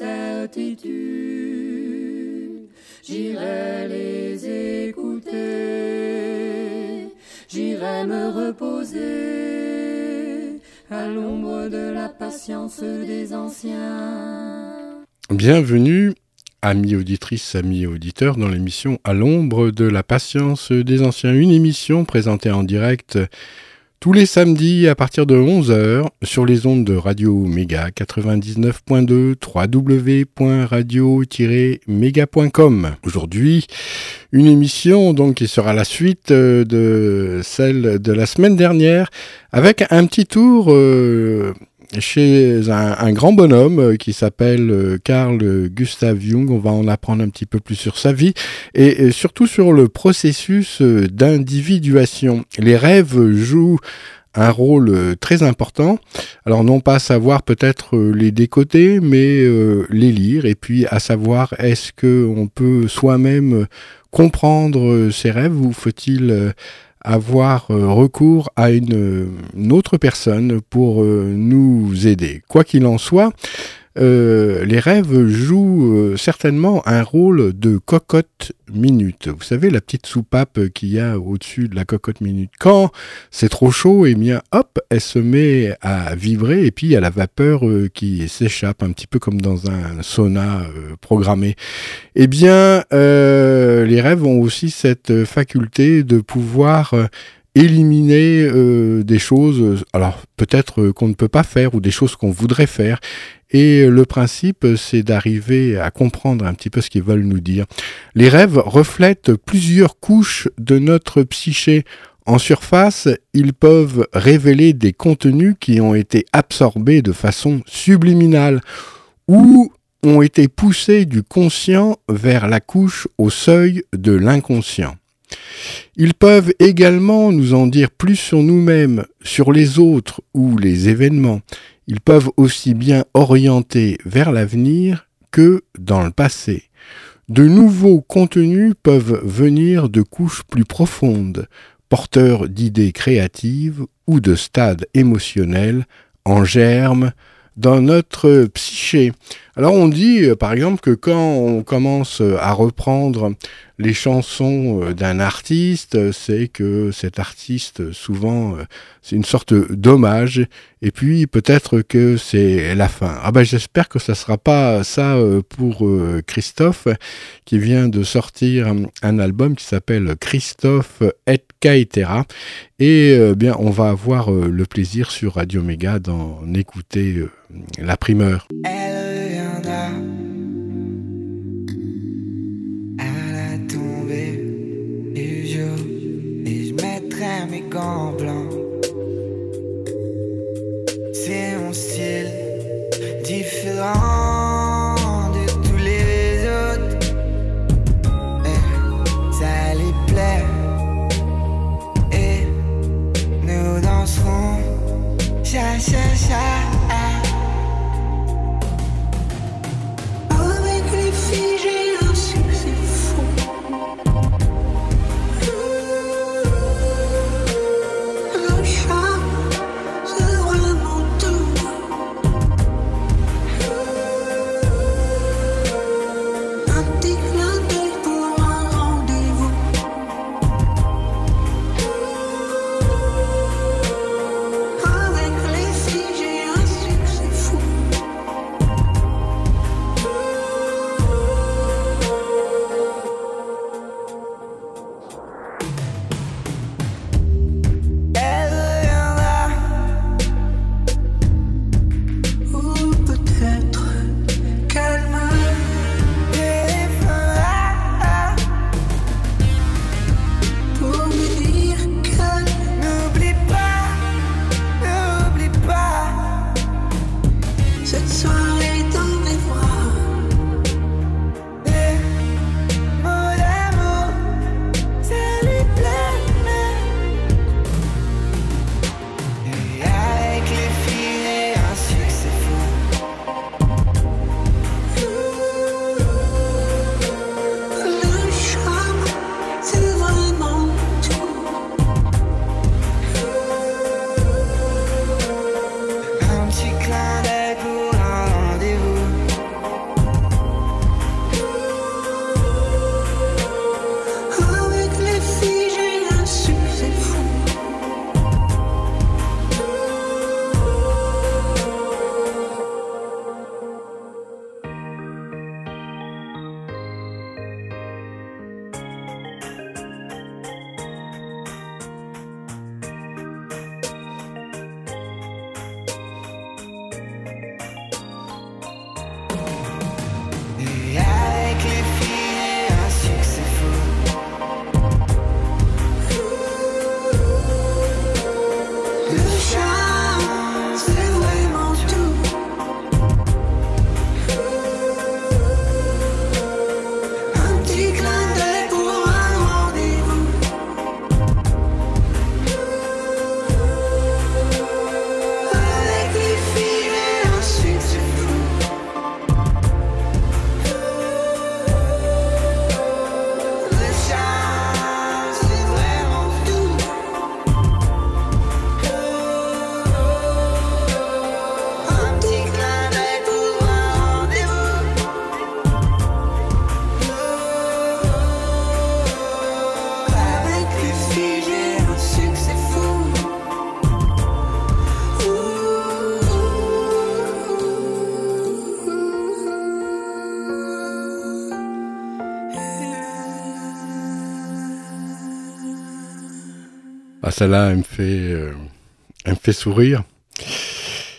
Mes certitudes, j'irai les écouter, j'irai me reposer à l'ombre de la patience des anciens. Bienvenue, amis auditrices, amis auditeurs, dans l'émission À l'ombre de la patience des anciens. Une émission présentée en direct tous les samedis à partir de 11h sur les ondes de Radio Méga 99.2 www.radio-méga.com. Aujourd'hui, une émission donc qui sera la suite euh, de celle de la semaine dernière avec un petit tour euh, chez un, grand bonhomme euh, qui s'appelle euh, Carl Gustav Jung. On va en apprendre un petit peu plus sur sa vie et, surtout sur le processus euh, d'individuation. Les rêves jouent un rôle très important. Alors non pas savoir peut-être les décoder, mais les lire et puis à savoir est-ce que on peut soi-même comprendre ses rêves ou faut-il avoir euh, recours à une, une, autre personne pour euh, nous aider. Quoi qu'il en soit, euh, les rêves jouent euh, certainement un rôle de cocotte minute. Vous savez, la petite soupape qu'il y a au-dessus de la cocotte minute. Quand c'est trop chaud, et eh bien, hop, elle se met à vibrer et puis il y a la vapeur euh, qui s'échappe, un petit peu comme dans un sauna euh, programmé. Eh bien, les rêves ont aussi cette faculté de pouvoir éliminer euh, des choses, alors peut-être qu'on ne peut pas faire ou des choses qu'on voudrait faire. Et le principe, c'est d'arriver à comprendre un petit peu ce qu'ils veulent nous dire. Les rêves reflètent plusieurs couches de notre psyché. En surface, ils peuvent révéler des contenus qui ont été absorbés de façon subliminale ou ont été poussés du conscient vers la couche au seuil de l'inconscient. Ils peuvent également nous en dire plus sur nous-mêmes, sur les autres ou les événements. Ils peuvent aussi bien orienter vers l'avenir que dans le passé. De nouveaux contenus peuvent venir de couches plus profondes, porteurs d'idées créatives ou de stades émotionnels en germe dans notre psyché. Alors on dit par exemple que quand on commence à reprendre les chansons d'un artiste, c'est que cet artiste, souvent, c'est une sorte d'hommage, et puis peut-être que c'est la fin. Ah ben j'espère que ça sera pas ça pour Christophe, qui vient de sortir un album qui s'appelle Christophe et Caetera, et bien on va avoir le plaisir sur Radio Méga d'en écouter la primeur. C'est mon style différent de tous les autres. Et ça les plaît. Et nous danserons cha cha cha. Celle-là, elle me fait, euh, me fait sourire.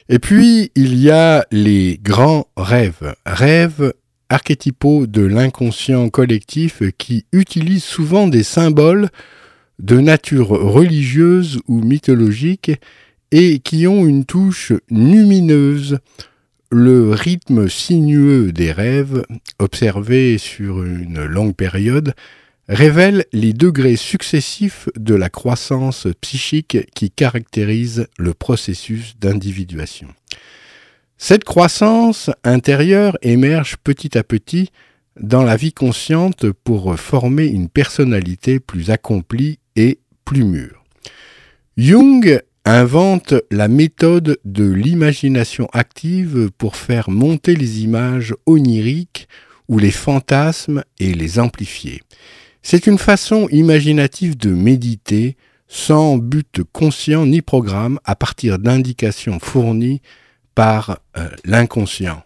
Et puis, il y a les grands rêves. Rêves archétypaux de l'inconscient collectif qui utilisent souvent des symboles de nature religieuse ou mythologique et qui ont une touche lumineuse. Le rythme sinueux des rêves, observé sur une longue période, révèle les degrés successifs de la croissance psychique qui caractérise le processus d'individuation. Cette croissance intérieure émerge petit à petit dans la vie consciente pour former une personnalité plus accomplie et plus mûre. Jung invente la méthode de l'imagination active pour faire monter les images oniriques ou les fantasmes et les amplifier. C'est une façon imaginative de méditer sans but conscient ni programme à partir d'indications fournies par euh, l'inconscient.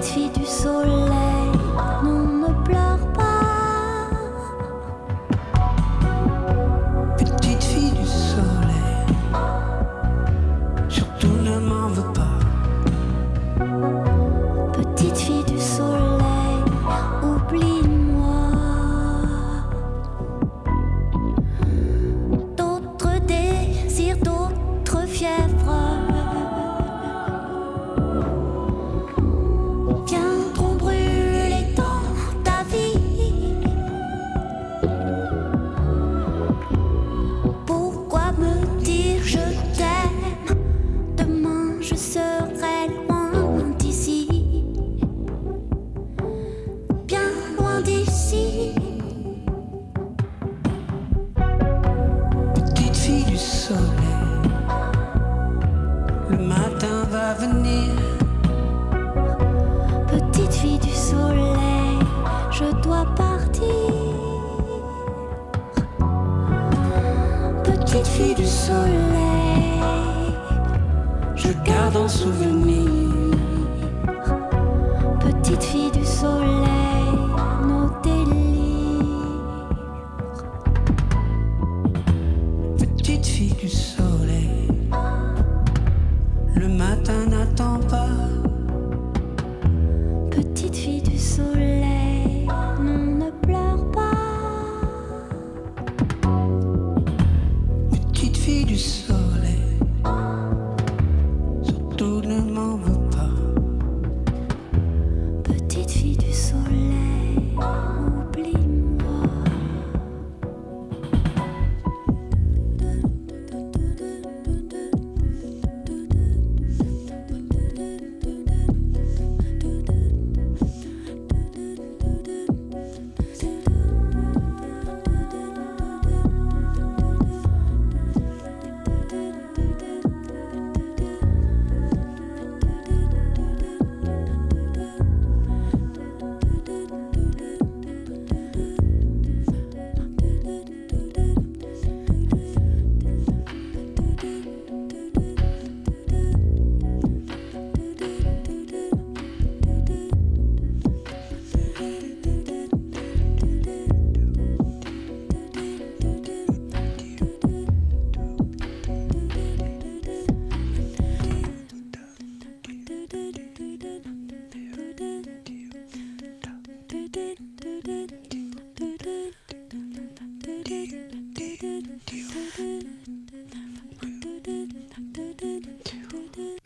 Petite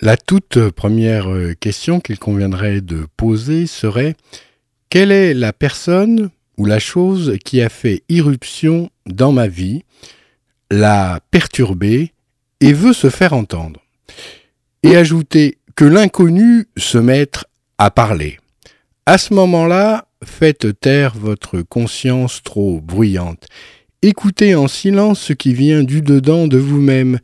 La toute première euh, question qu'il conviendrait de poser serait quelle est la personne ou la chose qui a fait irruption dans ma vie, l'a perturbée et veut se faire entendre? Et ajouter que l'inconnu se mette à parler. À ce moment-là, faites taire votre conscience trop bruyante. Écoutez en silence ce qui vient du dedans de vous-même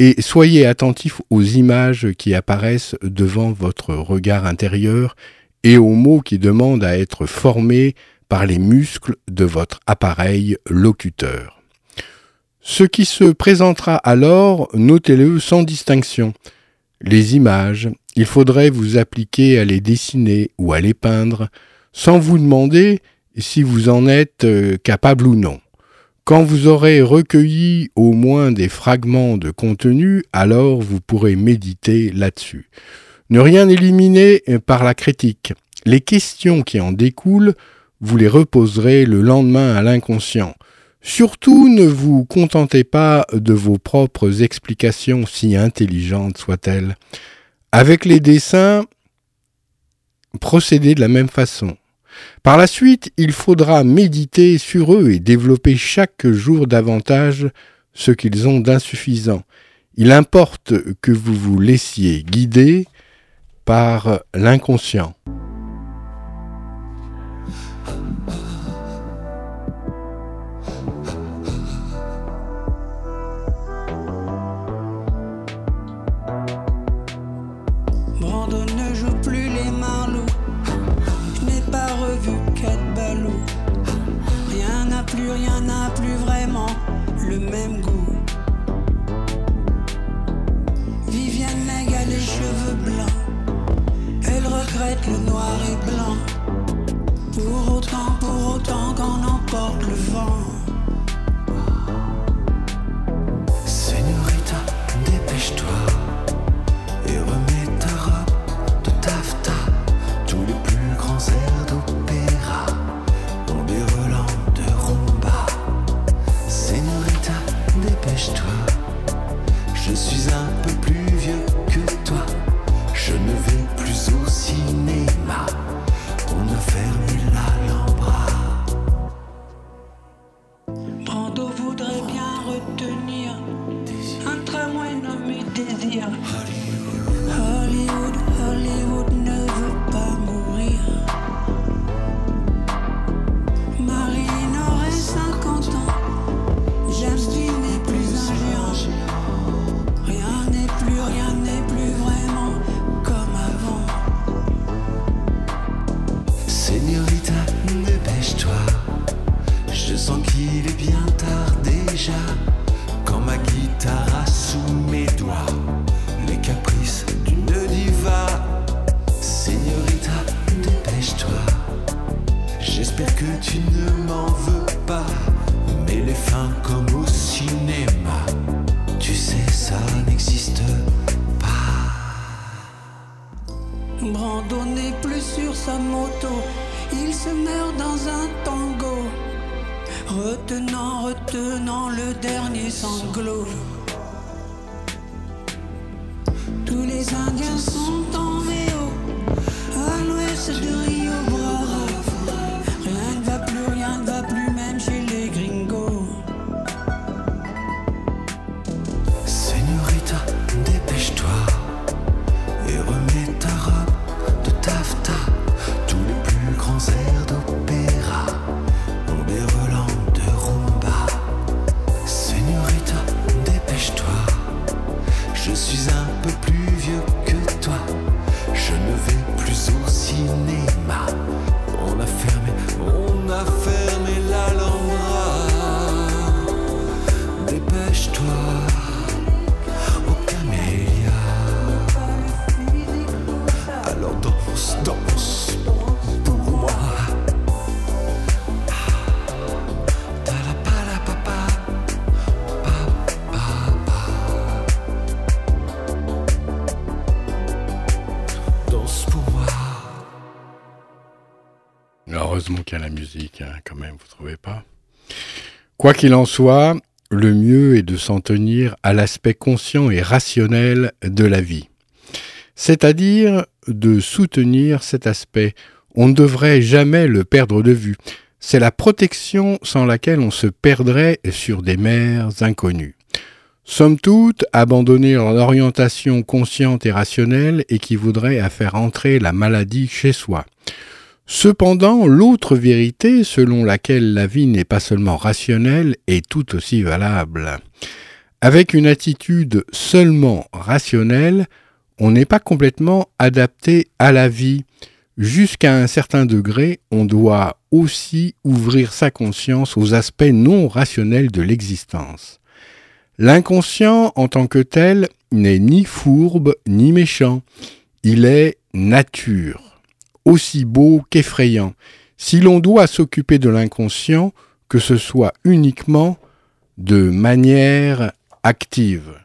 et soyez attentif aux images qui apparaissent devant votre regard intérieur et aux mots qui demandent à être formés par les muscles de votre appareil locuteur. Ce qui se présentera alors, notez-le sans distinction. Les images, il faudrait vous appliquer à les dessiner ou à les peindre, sans vous demander si vous en êtes euh, capable ou non. Quand vous aurez recueilli au moins des fragments de contenu, alors vous pourrez méditer là-dessus. Ne rien éliminer par la critique. Les questions qui en découlent, vous les reposerez le lendemain à l'inconscient. Surtout ne vous contentez pas de vos propres explications, si intelligentes soient-elles. Avec les dessins, procédez de la même façon. Par la suite, il faudra méditer sur eux et développer chaque jour davantage ce qu'ils ont d'insuffisant. Il importe que vous vous laissiez guider par l'inconscient. Plus, rien n'a plus vraiment le même goût. Viviane Meg a les cheveux blancs. Elle regrette le noir et blanc. Pour autant, pour autant qu'on emporte le vent. Je suis un peu plus vieux que toi. Je ne vais plus au cinéma. On a fermé l'Alhambra. Brando voudrait bien retenir un tramway nommé Désir. Hein, Quoi qu'il en soit, le mieux est de s'en tenir à l'aspect conscient et rationnel de la vie. C'est-à-dire de soutenir cet aspect. On ne devrait jamais le perdre de vue. C'est la protection sans laquelle on se perdrait sur des mers inconnues. Somme toute, abandonner l'orientation consciente et rationnelle équivaudrait à faire entrer la maladie chez soi. Cependant, l'autre vérité selon laquelle la vie n'est pas seulement rationnelle est tout aussi valable. Avec une attitude seulement rationnelle, on n'est pas complètement adapté à la vie. Jusqu'à un certain degré, on doit aussi ouvrir sa conscience aux aspects non rationnels de l'existence. L'inconscient en tant que tel n'est ni fourbe ni méchant, il est nature aussi beau qu'effrayant, si l'on doit s'occuper de l'inconscient, que ce soit uniquement de manière active.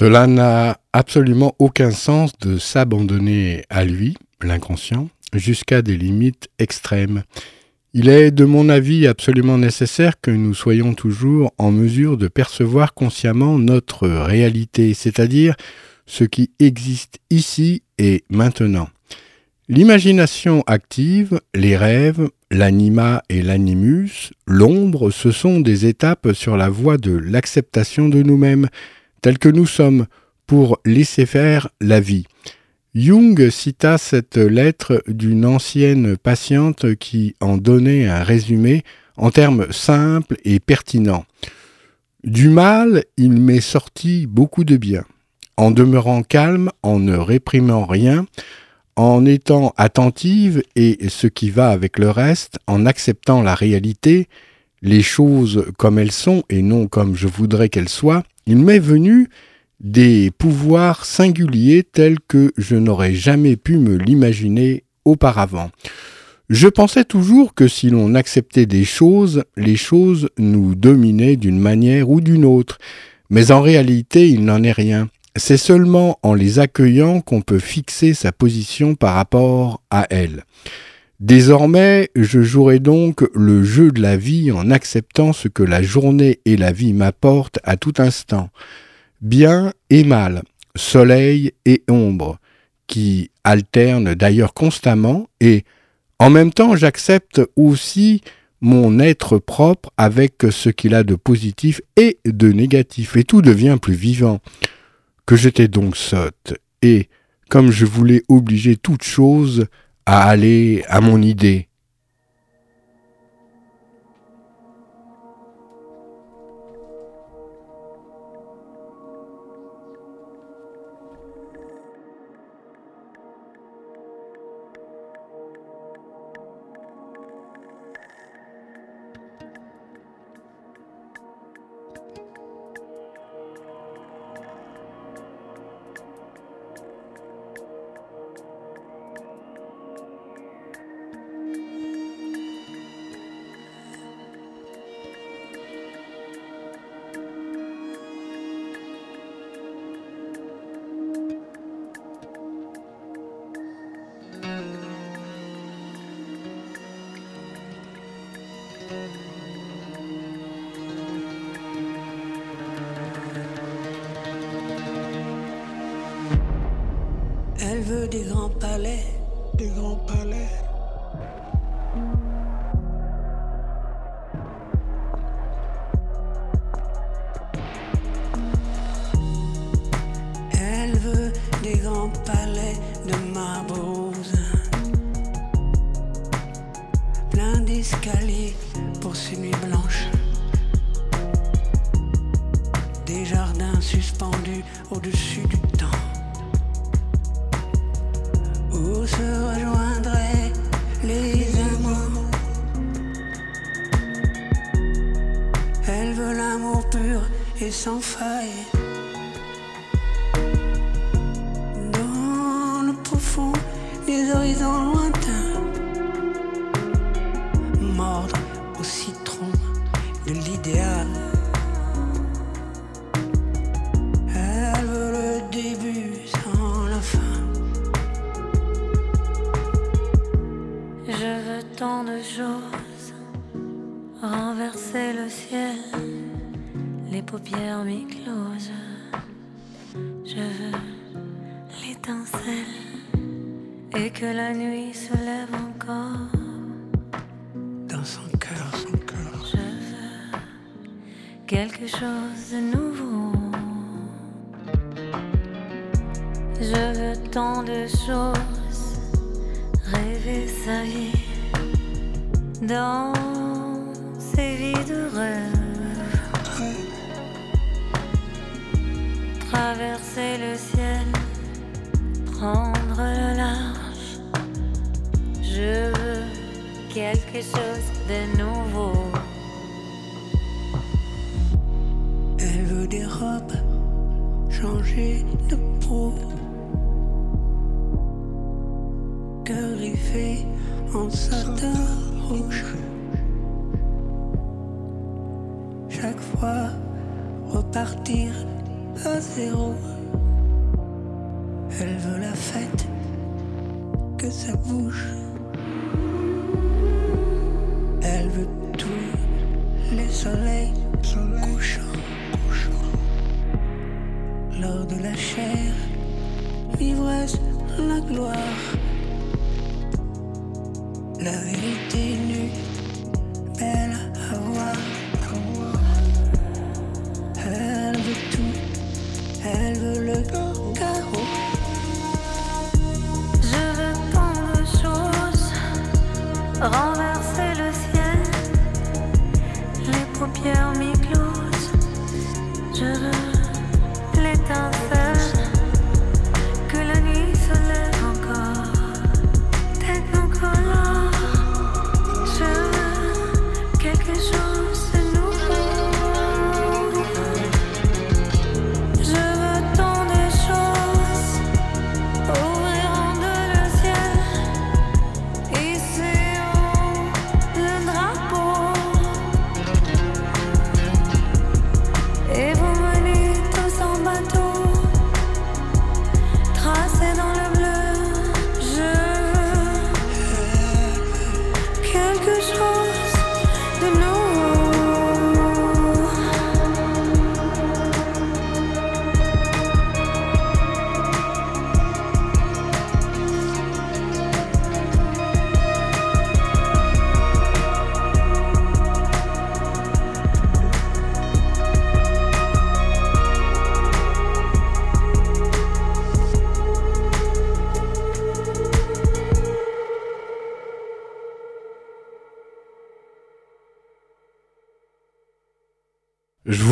Cela n'a absolument aucun sens de s'abandonner à lui, l'inconscient, jusqu'à des limites extrêmes. Il est, de mon avis, absolument nécessaire que nous soyons toujours en mesure de percevoir consciemment notre réalité, c'est-à-dire ce qui existe ici et maintenant. L'imagination active, les rêves, l'anima et l'animus, l'ombre, ce sont des étapes sur la voie de l'acceptation de nous-mêmes, tels que nous sommes, pour laisser faire la vie. Jung cita cette lettre d'une ancienne patiente qui en donnait un résumé en termes simples et pertinents. Du mal, il m'est sorti beaucoup de bien. En demeurant calme, en ne réprimant rien, en étant attentive et ce qui va avec le reste, en acceptant la réalité, les choses comme elles sont et non comme je voudrais qu'elles soient, il m'est venu des pouvoirs singuliers tels que je n'aurais jamais pu me l'imaginer auparavant. Je pensais toujours que si l'on acceptait des choses, les choses nous dominaient d'une manière ou d'une autre, mais en réalité il n'en est rien. C'est seulement en les accueillant qu'on peut fixer sa position par rapport à elles. Désormais, je jouerai donc le jeu de la vie en acceptant ce que la journée et la vie m'apportent à tout instant bien et mal, soleil et ombre, qui alternent d'ailleurs constamment, et en même temps j'accepte aussi mon être propre avec ce qu'il a de positif et de négatif, et tout devient plus vivant. Que j'étais donc sotte, et comme je voulais obliger toute chose à aller à mon idée. Elle veut des grands palais, des grands palais. Tant de choses, renverser le ciel, les paupières mi-closes. Je veux l'étincelle et que la nuit se lève encore. dans son cœur, son cœur. Je veux quelque chose de nouveau. Je veux tant de choses, rêver sa vie dans ces vies de rêve. Traverser le ciel, prendre le large. Je veux quelque chose de nouveau. Elle veut des robes, changer de peau. Griffé en satin Chaque fois, repartir à zéro.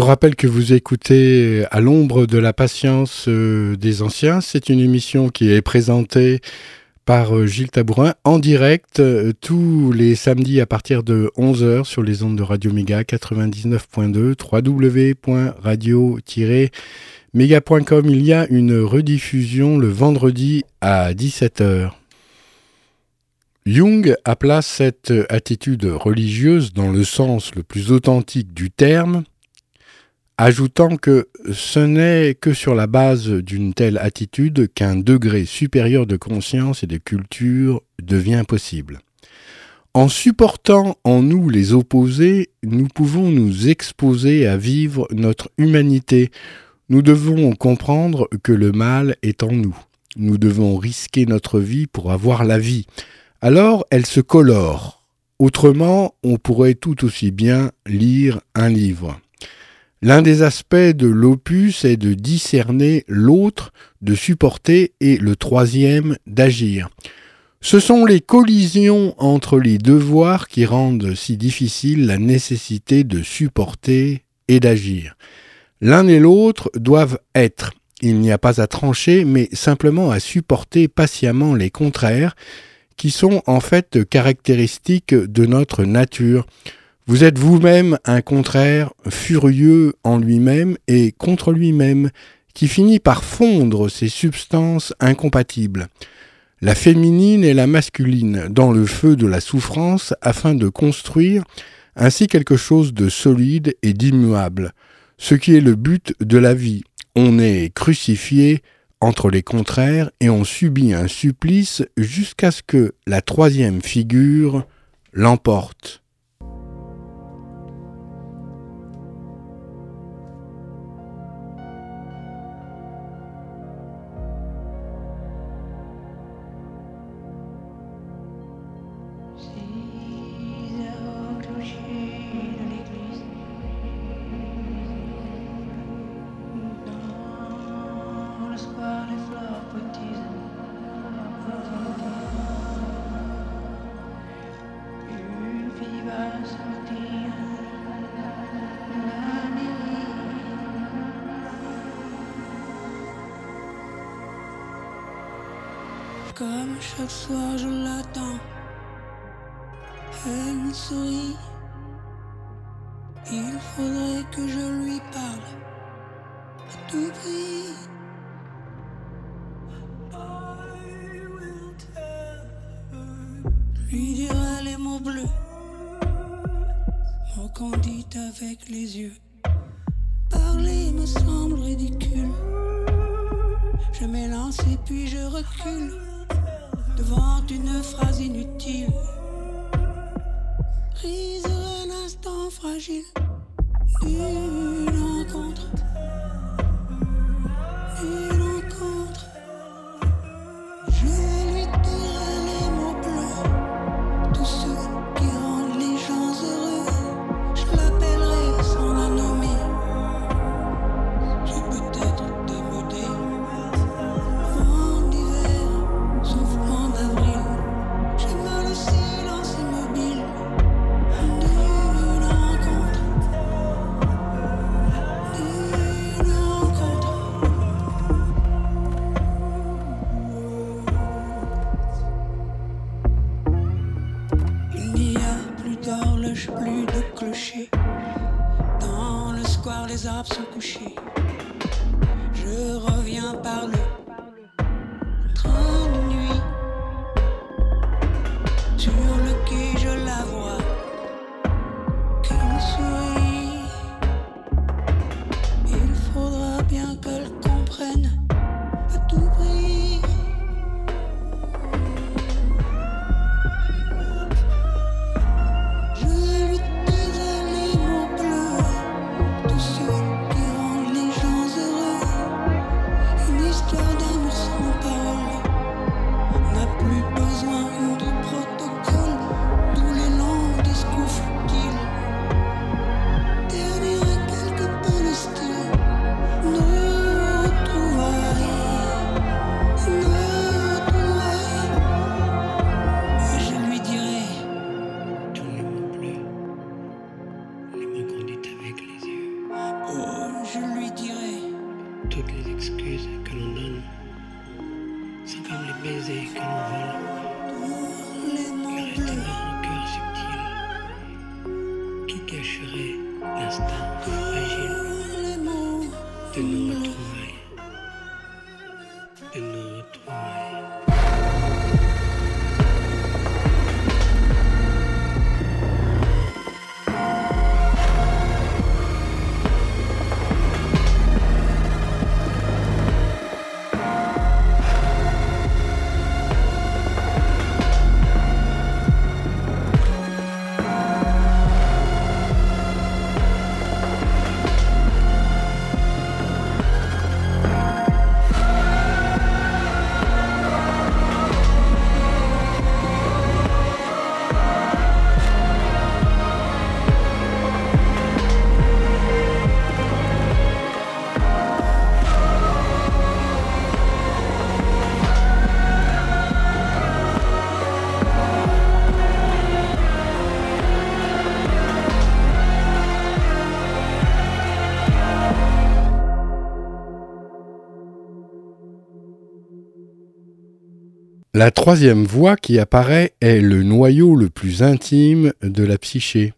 Rappelle que vous écoutez À l'ombre de la patience euh, des anciens. C'est une émission qui est présentée par euh, Gilles Tabourin en direct euh, tous les samedis à partir de 11h sur les ondes de Radio Méga 99.2 www.radio-méga.com. Il y a une rediffusion le vendredi à 17h. Jung appela cette attitude religieuse dans le sens le plus authentique du terme ajoutant que ce n'est que sur la base d'une telle attitude qu'un degré supérieur de conscience et de culture devient possible. En supportant en nous les opposés, nous pouvons nous exposer à vivre notre humanité. Nous devons comprendre que le mal est en nous. Nous devons risquer notre vie pour avoir la vie. Alors elle se colore. Autrement, on pourrait tout aussi bien lire un livre. L'un des aspects de l'opus est de discerner l'autre, de supporter, et le troisième, d'agir. Ce sont les collisions entre les devoirs qui rendent si difficile la nécessité de supporter et d'agir. L'un et l'autre doivent être. Il n'y a pas à trancher, mais simplement à supporter patiemment les contraires, qui sont en fait caractéristiques de notre nature. Vous êtes vous-même un contraire furieux en lui-même et contre lui-même, qui finit par fondre ces substances incompatibles, la féminine et la masculine, dans le feu de la souffrance afin de construire ainsi quelque chose de solide et d'immuable, ce qui est le but de la vie. On est crucifié entre les contraires et on subit un supplice jusqu'à ce que la troisième figure l'emporte. Chaque soir je l'attends, elle sourit. Il faudrait que je lui parle à tout prix. Le square, les La troisième voie qui apparaît est le noyau le plus intime de la psyché,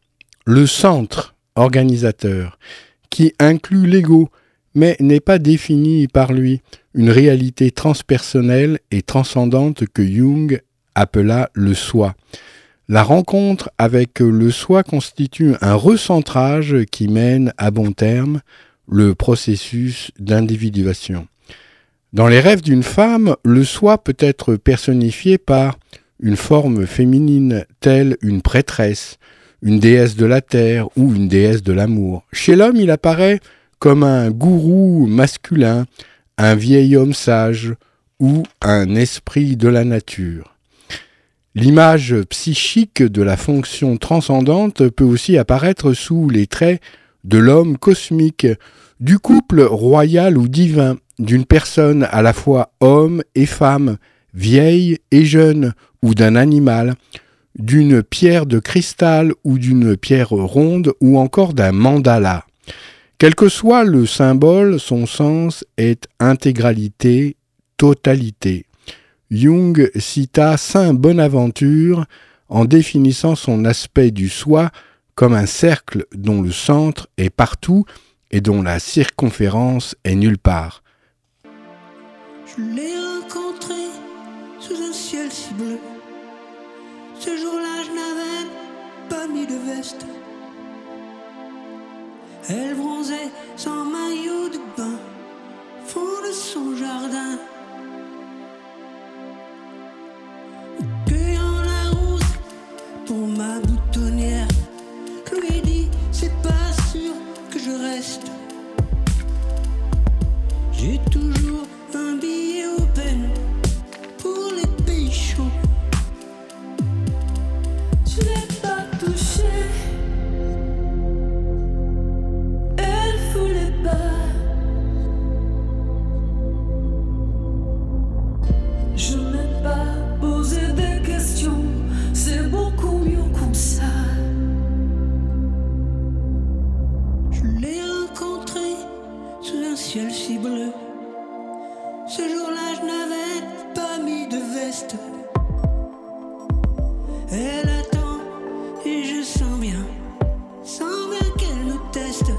le centre organisateur, qui inclut l'ego, mais n'est pas défini par lui, une réalité transpersonnelle et transcendante que Jung appela le soi. La rencontre avec le soi constitue un recentrage qui mène à bon terme le processus d'individuation. Dans les rêves d'une femme, le soi peut être personnifié par une forme féminine telle une prêtresse, une déesse de la terre ou une déesse de l'amour. Chez l'homme, il apparaît comme un gourou masculin, un vieil homme sage ou un esprit de la nature. L'image psychique de la fonction transcendante peut aussi apparaître sous les traits de l'homme cosmique, du couple royal ou divin, d'une personne à la fois homme et femme, vieille et jeune, ou d'un animal, d'une pierre de cristal ou d'une pierre ronde, ou encore d'un mandala. Quel que soit le symbole, son sens est intégralité, totalité. Jung cita Saint Bonaventure en définissant son aspect du soi comme un cercle dont le centre est partout et dont la circonférence est nulle part. Je l'ai rencontrée sous un ciel si bleu. Ce jour-là, je n'avais pas mis de veste. Elle bronzait sans maillot de bain, fond de son jardin. Cueillant la rose pour ma boutonnière, reste. J'ai toujours ciel si bleu. Ce jour-là, je n'avais pas mis de veste. Elle attend et je sens bien, sens bien qu'elle me teste.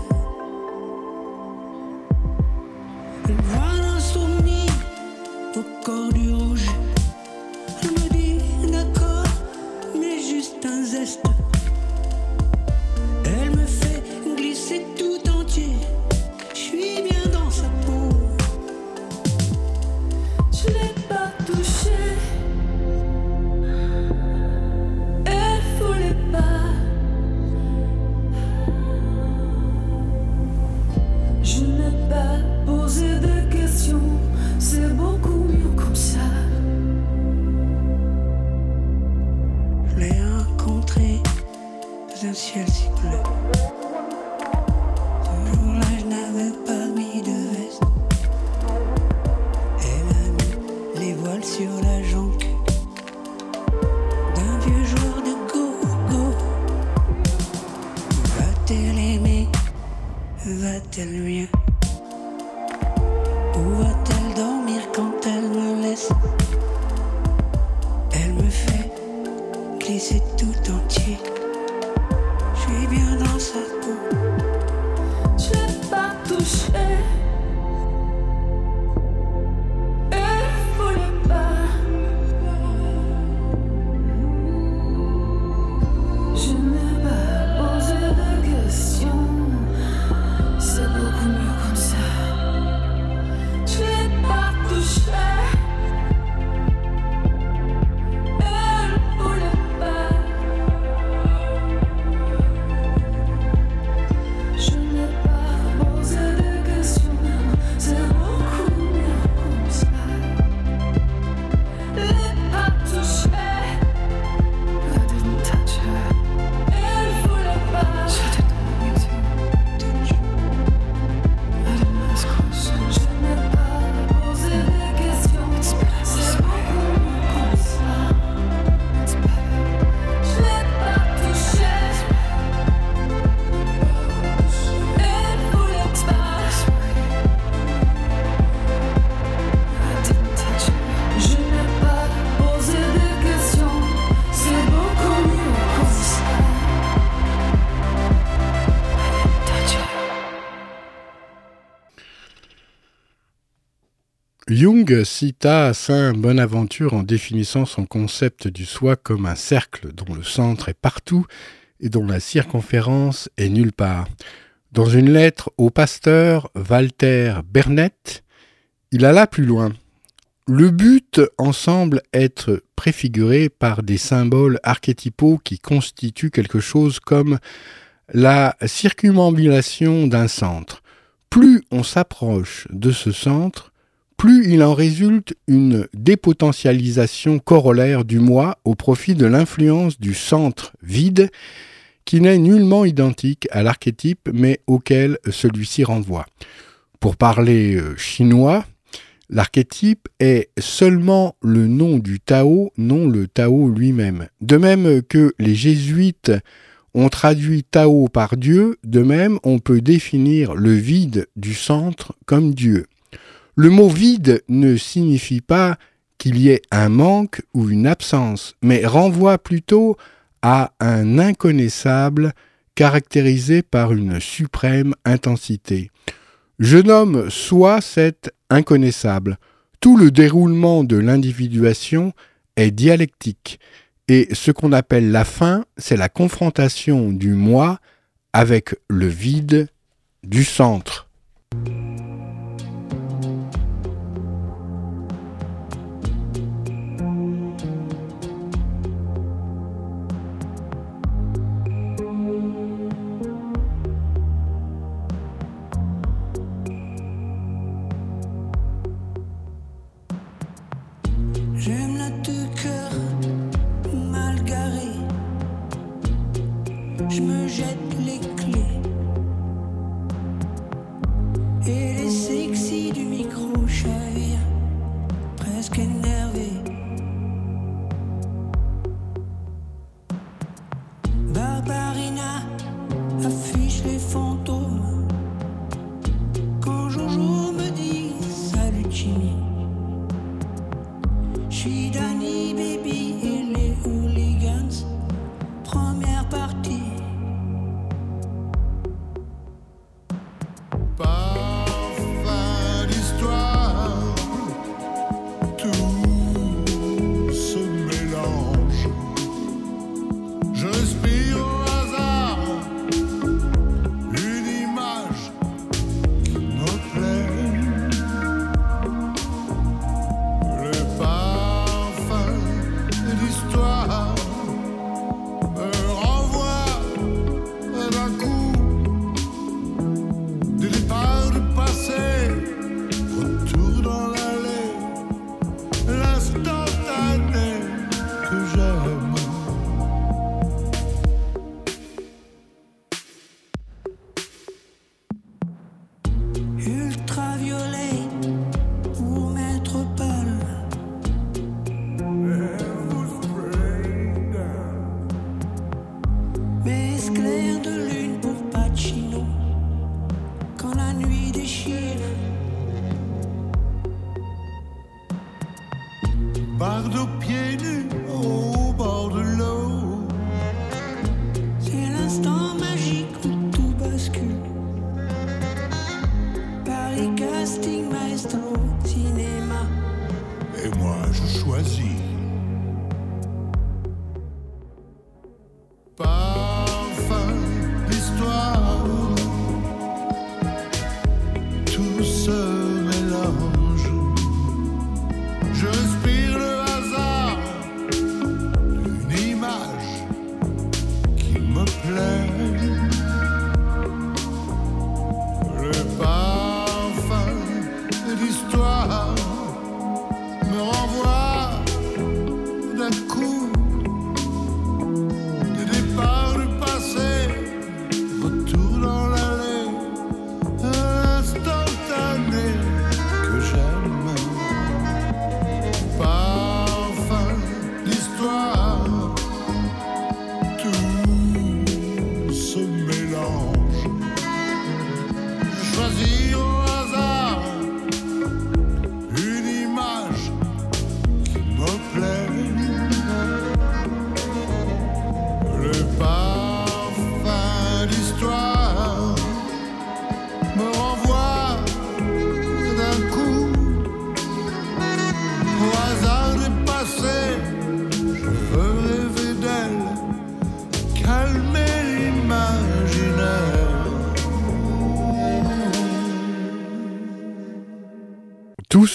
Cita Saint Bonaventure en définissant son concept du soi comme un cercle dont le centre est partout et dont la circonférence est nulle part. Dans une lettre au pasteur Walter Bernet, il alla plus loin. Le but en semble être préfiguré par des symboles archétypaux qui constituent quelque chose comme la circumambulation d'un centre. Plus on s'approche de ce centre, plus il en résulte une dépotentialisation corollaire du moi au profit de l'influence du centre vide qui n'est nullement identique à l'archétype mais auquel celui-ci renvoie. Pour parler euh, chinois, l'archétype est seulement le nom du Tao, non le Tao lui-même. De même que les jésuites ont traduit Tao par Dieu, de même on peut définir le vide du centre comme Dieu. Le mot vide ne signifie pas qu'il y ait un manque ou une absence, mais renvoie plutôt à un inconnaissable caractérisé par une suprême intensité. Je nomme soit cet inconnaissable. Tout le déroulement de l'individuation est dialectique, et ce qu'on appelle la fin, c'est la confrontation du moi avec le vide du centre.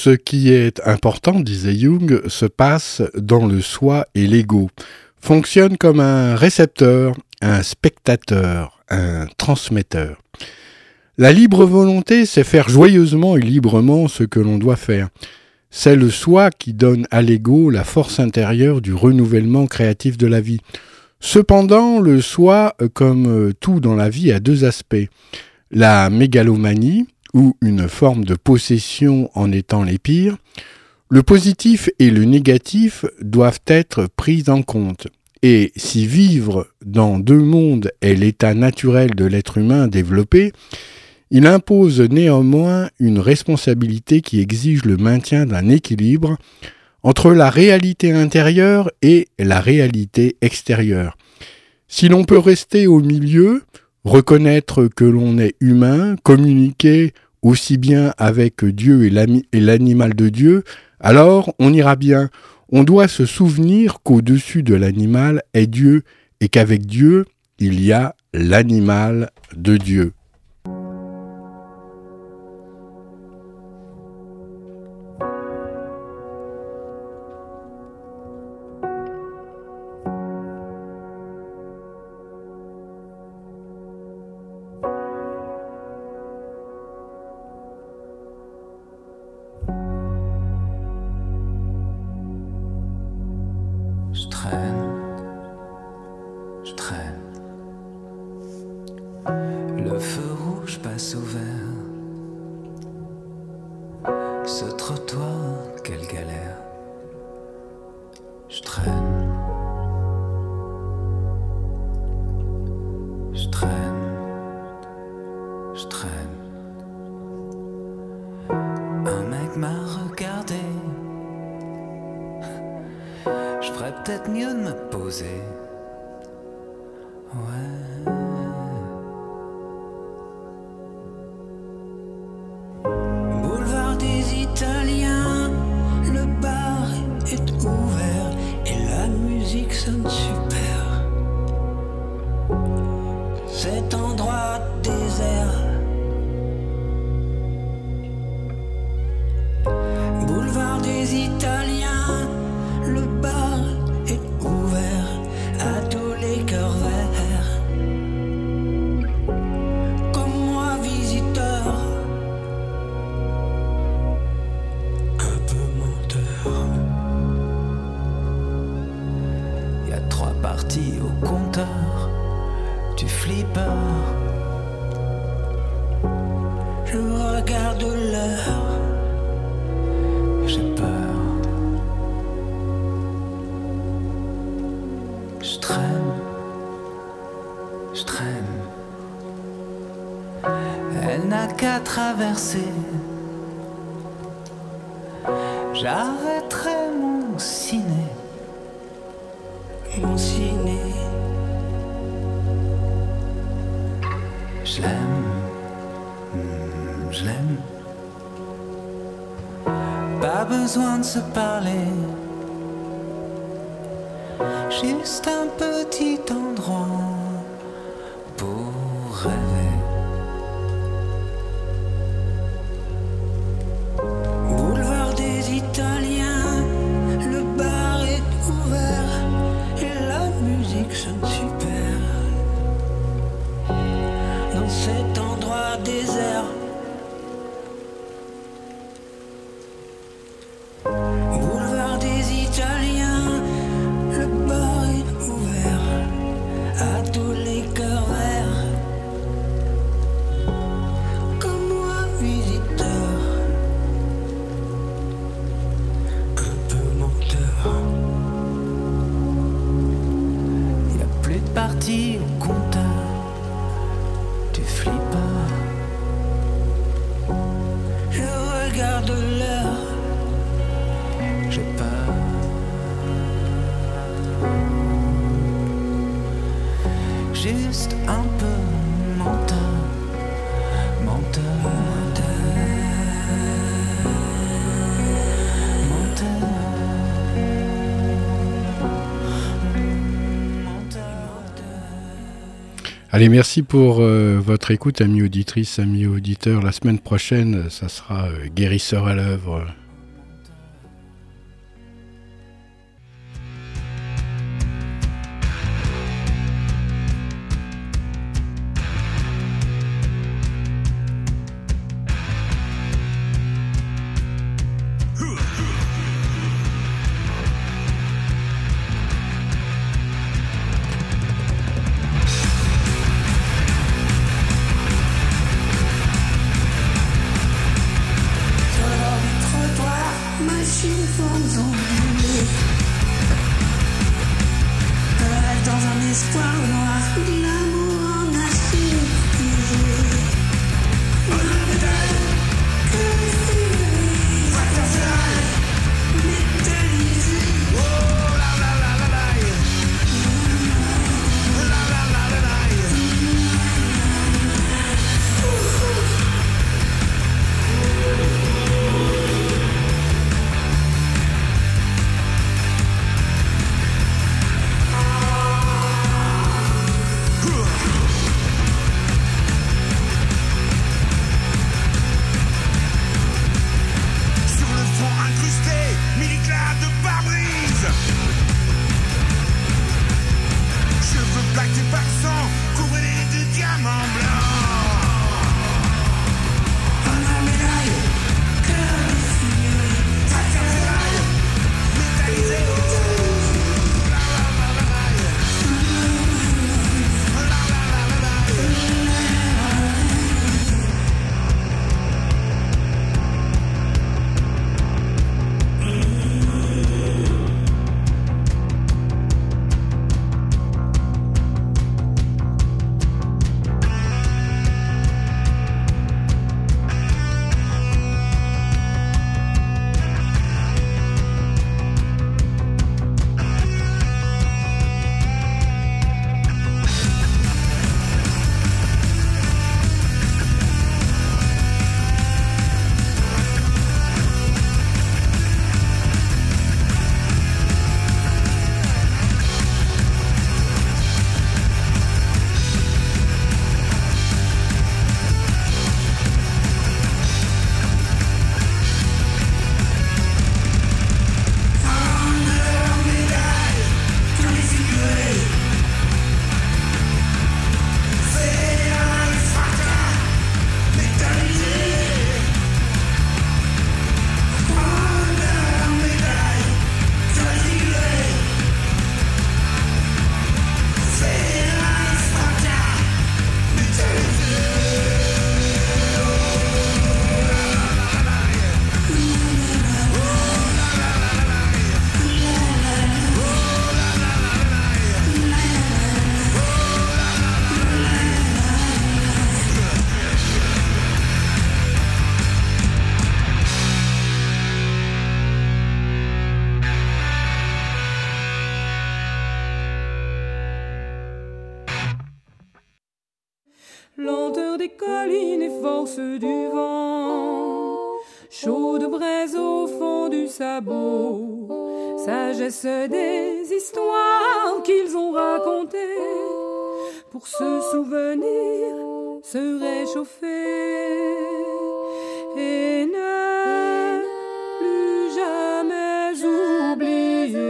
Ce qui est important, disait Jung, se passe dans le soi et l'ego, fonctionne comme un récepteur, un spectateur, un transmetteur. La libre volonté, c'est faire joyeusement et librement ce que l'on doit faire. C'est le soi qui donne à l'ego la force intérieure du renouvellement créatif de la vie. Cependant, le soi, comme tout dans la vie, a deux aspects. La mégalomanie, ou une forme de possession en étant les pires, le positif et le négatif doivent être pris en compte. Et si vivre dans deux mondes est l'état naturel de l'être humain développé, il impose néanmoins une responsabilité qui exige le maintien d'un équilibre entre la réalité intérieure et la réalité extérieure. Si l'on peut rester au milieu, reconnaître que l'on est humain, communiquer aussi bien avec Dieu et l'animal de Dieu, alors on ira bien. On doit se souvenir qu'au-dessus de l'animal est Dieu et qu'avec Dieu, il y a l'animal de Dieu. parler. Juste un petit temps. Allez, merci pour euh, votre écoute, amis auditrices, amis auditeurs. La semaine prochaine, ça sera euh, Guérisseur à l'œuvre. Souvenir, se réchauffer et ne plus jamais oublier.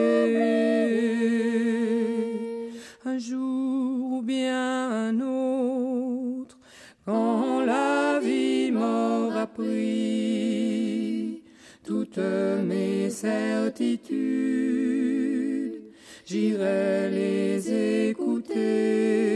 Un jour ou bien autre quand la vie m'aura pris toutes mes certitudes j'irai les écouter